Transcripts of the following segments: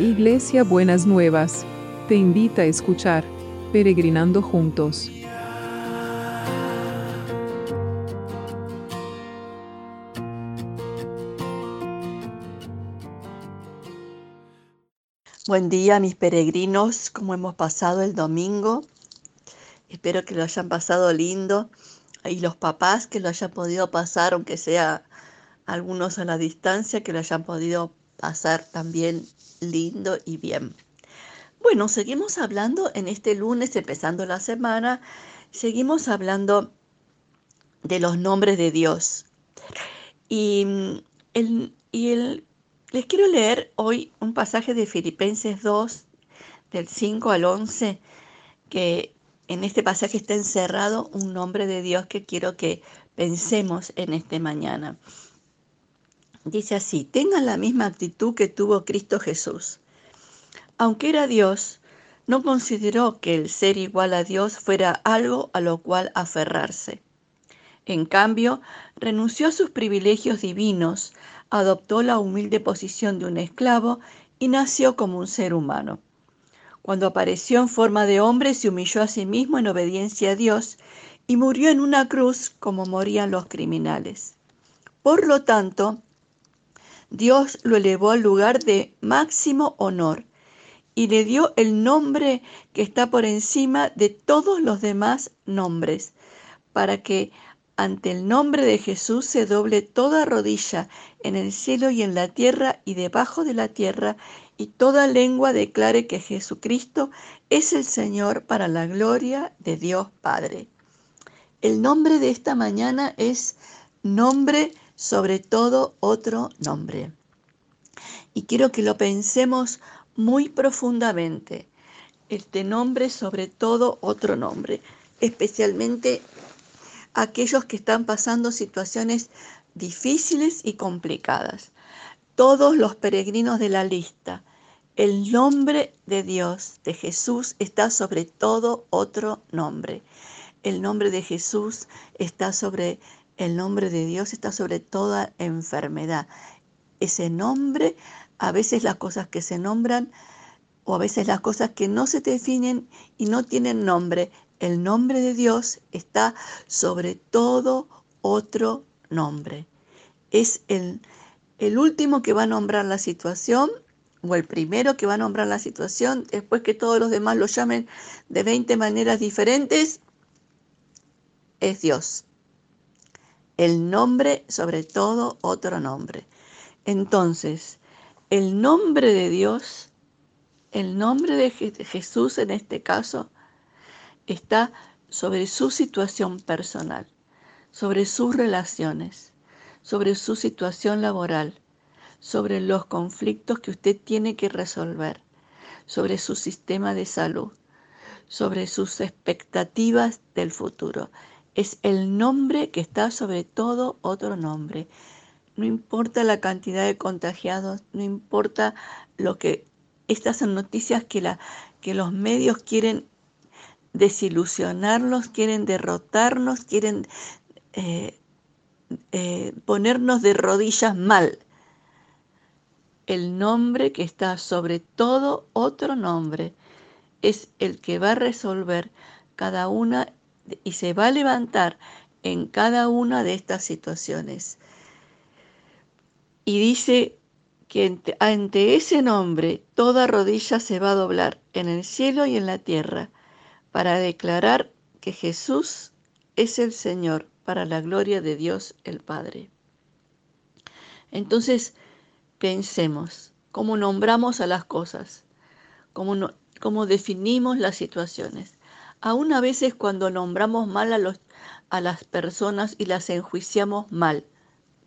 Iglesia Buenas Nuevas, te invita a escuchar Peregrinando Juntos. Buen día mis peregrinos, ¿cómo hemos pasado el domingo? Espero que lo hayan pasado lindo y los papás que lo hayan podido pasar, aunque sea algunos a la distancia, que lo hayan podido pasar también lindo y bien. Bueno, seguimos hablando en este lunes, empezando la semana, seguimos hablando de los nombres de Dios. Y, el, y el, les quiero leer hoy un pasaje de Filipenses 2, del 5 al 11, que en este pasaje está encerrado un nombre de Dios que quiero que pensemos en este mañana. Dice así, tengan la misma actitud que tuvo Cristo Jesús. Aunque era Dios, no consideró que el ser igual a Dios fuera algo a lo cual aferrarse. En cambio, renunció a sus privilegios divinos, adoptó la humilde posición de un esclavo y nació como un ser humano. Cuando apareció en forma de hombre, se humilló a sí mismo en obediencia a Dios y murió en una cruz como morían los criminales. Por lo tanto, Dios lo elevó al lugar de máximo honor y le dio el nombre que está por encima de todos los demás nombres, para que ante el nombre de Jesús se doble toda rodilla en el cielo y en la tierra y debajo de la tierra, y toda lengua declare que Jesucristo es el Señor para la gloria de Dios Padre. El nombre de esta mañana es nombre sobre todo otro nombre. Y quiero que lo pensemos muy profundamente. Este nombre sobre todo otro nombre, especialmente aquellos que están pasando situaciones difíciles y complicadas. Todos los peregrinos de la lista, el nombre de Dios, de Jesús, está sobre todo otro nombre. El nombre de Jesús está sobre el nombre de Dios está sobre toda enfermedad. Ese nombre, a veces las cosas que se nombran o a veces las cosas que no se definen y no tienen nombre, el nombre de Dios está sobre todo otro nombre. Es el, último que va a nombrar la situación o el primero que va a nombrar la situación, después que todos los demás lo llamen de 20 maneras diferentes, es Dios el nombre sobre todo otro nombre. Entonces, el nombre de Dios, el nombre de Jesús en este caso, está sobre su situación personal, sobre sus relaciones, sobre su situación laboral, sobre los conflictos que usted tiene que resolver, sobre su sistema de salud, sobre sus expectativas del futuro es el nombre que está sobre todo otro nombre. No importa la cantidad de contagiados, no importa lo que estas son noticias que, la, que los medios quieren desilusionarnos, quieren derrotarnos, quieren eh, eh, ponernos de rodillas mal. El nombre que está sobre todo otro nombre es el que va a resolver cada una y se va a levantar en cada una de estas situaciones. Y dice que ante ese nombre toda rodilla se va a doblar en el cielo y en la tierra para declarar que Jesús es el Señor para la gloria de Dios el Padre. Entonces, pensemos cómo nombramos a las cosas, cómo, cómo definimos las situaciones. Aún a veces cuando nombramos mal a, los, a las personas y las enjuiciamos mal,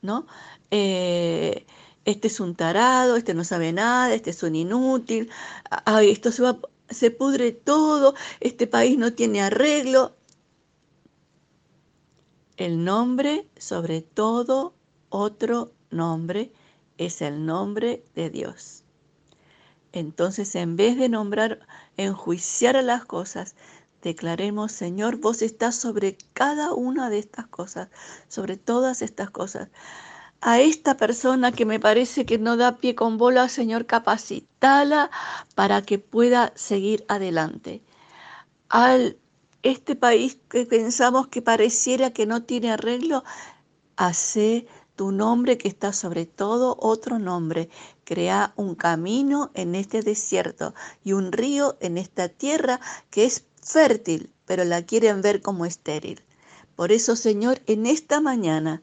¿no? Eh, este es un tarado, este no sabe nada, este es un inútil, ay, esto se, va, se pudre todo, este país no tiene arreglo. El nombre, sobre todo otro nombre, es el nombre de Dios. Entonces, en vez de nombrar, enjuiciar a las cosas, declaremos, Señor, vos estás sobre cada una de estas cosas, sobre todas estas cosas. a esta persona que me parece que no da pie con bola, Señor, capacitala para que pueda seguir adelante. Al este país que pensamos que pareciera que no tiene arreglo, hace tu nombre que está sobre todo otro nombre. Crea un camino en este desierto y un río en esta tierra que es fértil, pero la quieren ver como estéril. Por eso, Señor, en esta mañana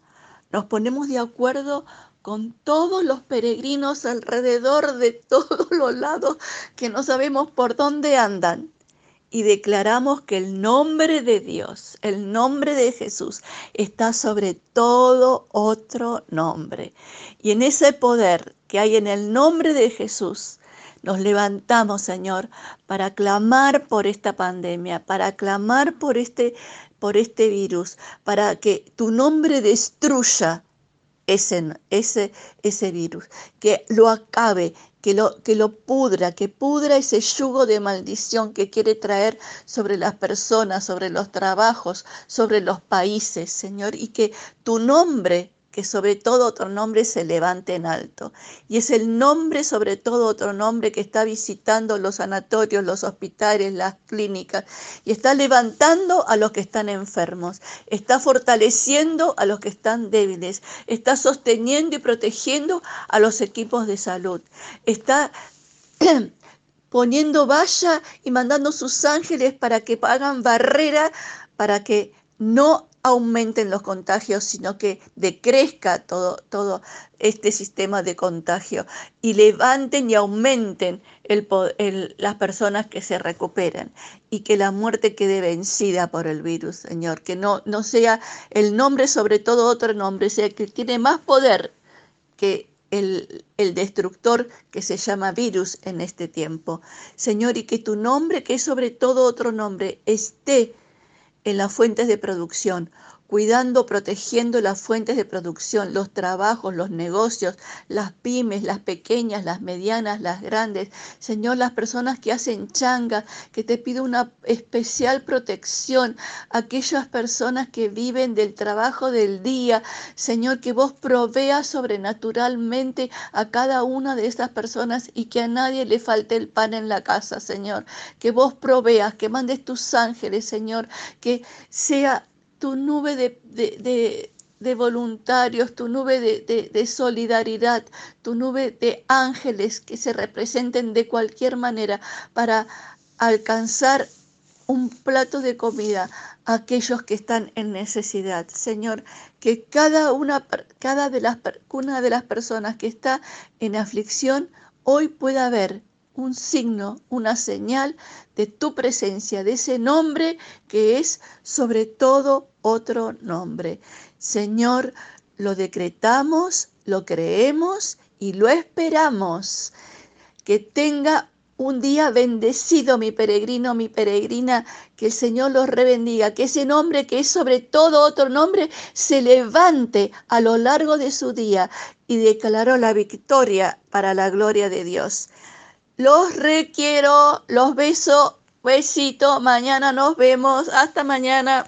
nos ponemos de acuerdo con todos los peregrinos alrededor de todos los lados que no sabemos por dónde andan y declaramos que el nombre de Dios, el nombre de Jesús, está sobre todo otro nombre. Y en ese poder que hay en el nombre de Jesús, nos levantamos, Señor, para clamar por esta pandemia, para clamar por este, por este virus, para que tu nombre destruya ese, ese, ese virus, que lo acabe, que lo, que lo pudra, que pudra ese yugo de maldición que quiere traer sobre las personas, sobre los trabajos, sobre los países, Señor, y que tu nombre que sobre todo otro nombre se levante en alto. Y es el nombre sobre todo otro nombre que está visitando los sanatorios, los hospitales, las clínicas, y está levantando a los que están enfermos, está fortaleciendo a los que están débiles, está sosteniendo y protegiendo a los equipos de salud, está poniendo valla y mandando sus ángeles para que hagan barrera, para que no aumenten los contagios, sino que decrezca todo, todo este sistema de contagio y levanten y aumenten el, las personas que se recuperan y que la muerte quede vencida por el virus, Señor, que no, no sea el nombre sobre todo otro nombre, sea que tiene más poder que el, el, destructor que se llama virus en este tiempo. Señor, y que tu nombre, que es sobre todo otro nombre, esté en las fuentes de producción, cuidando, protegiendo las fuentes de producción, los trabajos, los negocios, las pymes, las pequeñas, las medianas, las grandes. Señor, las personas que hacen changa, que te pido una especial protección, aquellas personas que viven del trabajo del día. Señor, que vos proveas sobrenaturalmente a cada una de estas personas y que a nadie le falte el pan en la casa, Señor. Que vos proveas, que mandes tus ángeles, Señor, que sea tu nube de, voluntarios, tu nube de, solidaridad, tu nube de ángeles que se representen de cualquier manera para alcanzar un plato de comida a aquellos que están en necesidad. Señor, que cada una, cada de las, una de las personas que está en aflicción hoy pueda ver un signo, una señal de tu presencia, de ese nombre que es sobre todo otro nombre. Señor, lo decretamos, lo creemos y lo esperamos. Que tenga un día bendecido mi peregrino, mi peregrina, que el Señor los rebendiga, que ese nombre que es sobre todo otro nombre se levante a lo largo de su día y declaró la victoria para la gloria de Dios. Los requiero, los beso, besito, mañana nos vemos, hasta mañana.